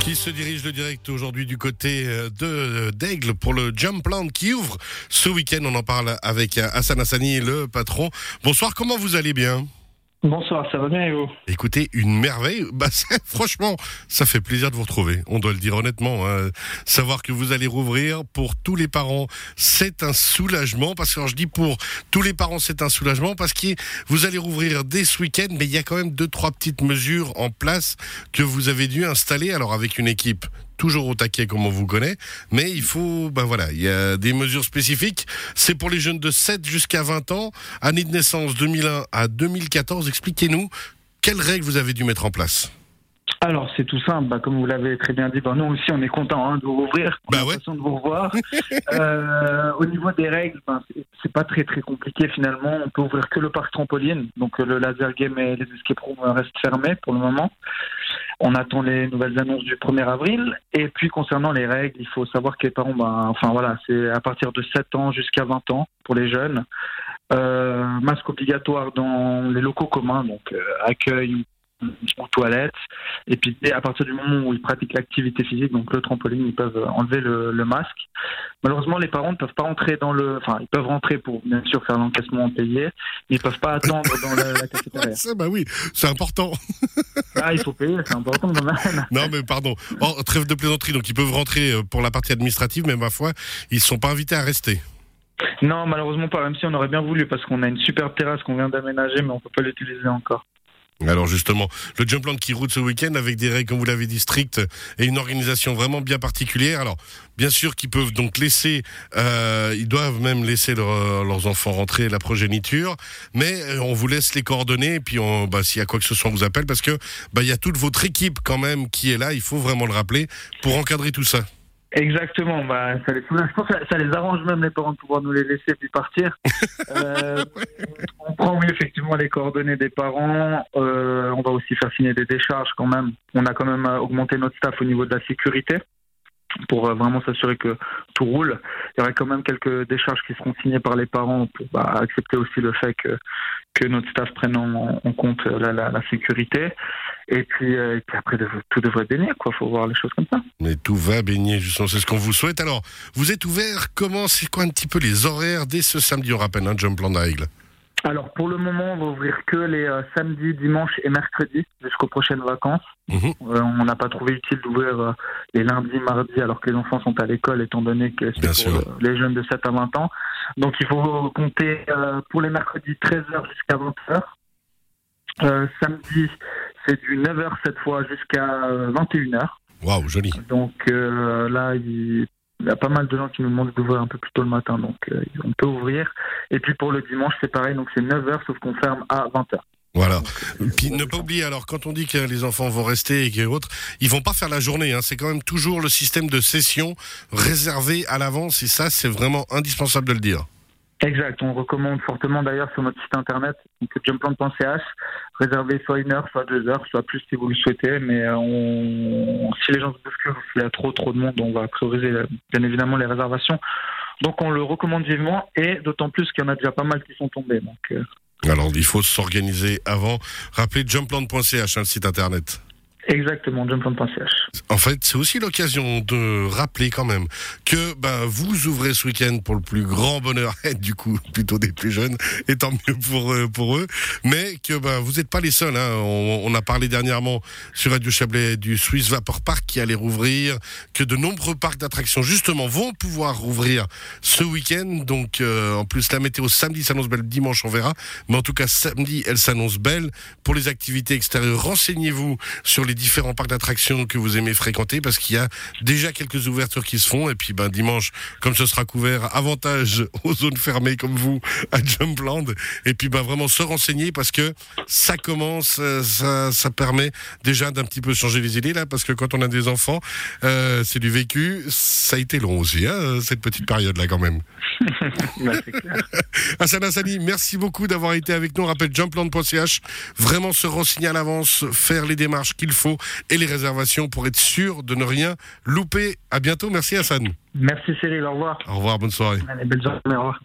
Qui se dirige le direct aujourd'hui du côté euh, de d'Aigle pour le Jumpland qui ouvre ce week-end. On en parle avec euh, Hassan Hassani, le patron. Bonsoir, comment vous allez bien? Bonsoir, ça va bien et vous Écoutez, une merveille. Bah, franchement, ça fait plaisir de vous retrouver. On doit le dire honnêtement. hein. Savoir que vous allez rouvrir pour tous les parents, c'est un soulagement. Parce que alors, je dis pour tous les parents, c'est un soulagement parce que vous allez rouvrir dès ce week-end, mais il y a quand même deux trois petites mesures en place que vous avez dû installer. Alors avec une équipe toujours au taquet comme on vous connaît, mais il faut, ben voilà, il y a des mesures spécifiques. C'est pour les jeunes de 7 jusqu'à 20 ans, année de naissance 2001 à 2014. Expliquez-nous quelles règles vous avez dû mettre en place. Alors, c'est tout simple. Bah, comme vous l'avez très bien dit, bah, nous aussi, on est content de vous rouvrir. On Bah ouais. de vous revoir. Euh, au niveau des règles, ben, c'est- pas très très compliqué finalement. On peut ouvrir que le parc trampoline. Donc, euh, le laser game et les escape rooms restent fermés pour le moment. On attend les nouvelles annonces du 1er avril. Et puis, concernant les règles, il faut savoir que les parents, ben, enfin voilà, c'est à partir de 7 ans jusqu'à 20 ans pour les jeunes. Euh, masque obligatoire dans les locaux communs, donc euh, accueil ou toilettes. Et puis à partir du moment où ils pratiquent l'activité physique, donc le trampoline, ils peuvent enlever le, le masque. Malheureusement, les parents ne peuvent pas rentrer dans le, enfin ils peuvent rentrer pour bien sûr faire l'encaissement payé, mais ils peuvent pas attendre dans la, la cafétéria. Ça, bah oui, c'est important. Ah, il faut payer, c'est important quand même. Non, mais pardon. Oh, trêve de plaisanterie, donc ils peuvent rentrer euh, pour la partie administrative, mais ma foi, ils sont pas invités à rester. Non, malheureusement pas, même si on aurait bien voulu parce qu'on a une superbe terrasse qu'on vient d'aménager, mais on peut pas l'utiliser encore. Alors justement, le Jumpland qui route ce week-end avec des règles, comme vous l'avez dit, strictes et une organisation vraiment bien particulière. Alors, bien sûr qu'ils peuvent donc laisser, euh, ils doivent même laisser leur- leurs enfants rentrer la progéniture, mais euh, on vous laisse les coordonnées et puis on, bah, s'il y a quoi que ce soit, on vous appelle parce que bah, il y a toute votre équipe quand même qui est là. Il faut vraiment le rappeler pour encadrer tout ça. Exactement, bah, ça les soulage. Je pense que ça, ça les arrange même les parents de pouvoir nous les laisser puis partir. Euh, on prend oui effectivement les coordonnées des parents. Euh, on va aussi faire signer des décharges quand même. On a quand même euh, augmenté notre staff au niveau de la sécurité pour euh, vraiment s'assurer que tout roule. Il y aurait quand même quelques décharges qui seront signées par les parents pour bah, accepter aussi le fait que que notre staff prenne en, compte euh, la, la, sécurité. Et puis, euh, après, tout devrait baigner, quoi. Faut voir les choses comme ça. Mais tout va baigner, justement, c'est ce qu'on vous souhaite. Alors, vous êtes ouvert, comment, c'est quoi un petit peu les horaires dès ce samedi, on rappelle, un Jumpland à Aigle Alors pour le moment, on va ouvrir que les euh, samedis, dimanches et mercredis jusqu'aux prochaines vacances. Mhm. Euh, on n'a pas trouvé utile d'ouvrir euh, les lundis, mardis alors que les enfants sont à l'école étant donné que c'est pour euh, les jeunes de 7 à 20 ans. Donc il faut compter pour les mercredis 13h jusqu'à 20h. Euh, samedi, c'est du 9h cette fois jusqu'à euh, 21h. Waouh, joli. Donc là, il, il y a pas mal de gens qui nous demandent d'ouvrir un peu plus tôt le matin, donc euh, on peut ouvrir. Et puis pour le dimanche, c'est pareil, donc c'est 9h, sauf qu'on ferme à 20h. Voilà. Puis ne pas oublier, alors quand on dit que les enfants vont rester et que autres, ils vont pas faire la journée. Hein. C'est quand même toujours le système de session réservé à l'avance et ça, c'est vraiment indispensable de le dire. Exact, on recommande fortement d'ailleurs sur notre site internet, donc jumpland.ch, réserver soit une heure, soit deux heures, soit plus si vous le souhaitez, mais euh, on, si les gens se bousculent, s'il y a trop trop de monde, on va prioriser euh, bien évidemment les réservations. Donc on le recommande vivement et d'autant plus qu'il y en a déjà pas mal qui sont tombés. Donc euh, Alors, il faut s'organiser avant. Rappelez jumpland.ch, hein, le site internet. Exactement, jumpland.ch. En fait, c'est aussi l'occasion de rappeler quand même que ben, vous ouvrez ce week-end pour le plus grand bonheur, du coup plutôt des plus jeunes, et tant mieux pour, pour eux, mais que ben, vous n'êtes pas les seuls. Hein. On, on a parlé dernièrement sur Radio Chablais du Swiss Vapor Park qui allait rouvrir, que de nombreux parcs d'attractions justement vont pouvoir rouvrir ce week-end. Donc euh, en plus la météo samedi s'annonce belle, dimanche on verra, mais en tout cas samedi elle s'annonce belle. Pour les activités extérieures, renseignez-vous sur les différents parcs d'attractions que vous aimez fréquenter parce qu'il y a déjà quelques ouvertures qui se font. Et puis ben dimanche comme ce sera couvert avantage aux zones fermées comme vous à Jumpland. Et puis ben vraiment se renseigner parce que ça commence euh, ça, ça permet déjà d'un petit peu changer les idées là parce que quand on a des enfants euh, c'est du vécu. Ça a été long aussi hein, cette petite période là quand même Bah, clair. Hassan Hassani, merci beaucoup d'avoir été avec nous. On rappelle jumpland.ch. Vraiment se renseigner à l'avance, faire les démarches qu'il faut et les réservations pour être sûr de ne rien louper. À bientôt. Merci Hassan. Merci Cyril, au revoir. Au revoir, bonne soirée. Allez, belle journée, au revoir.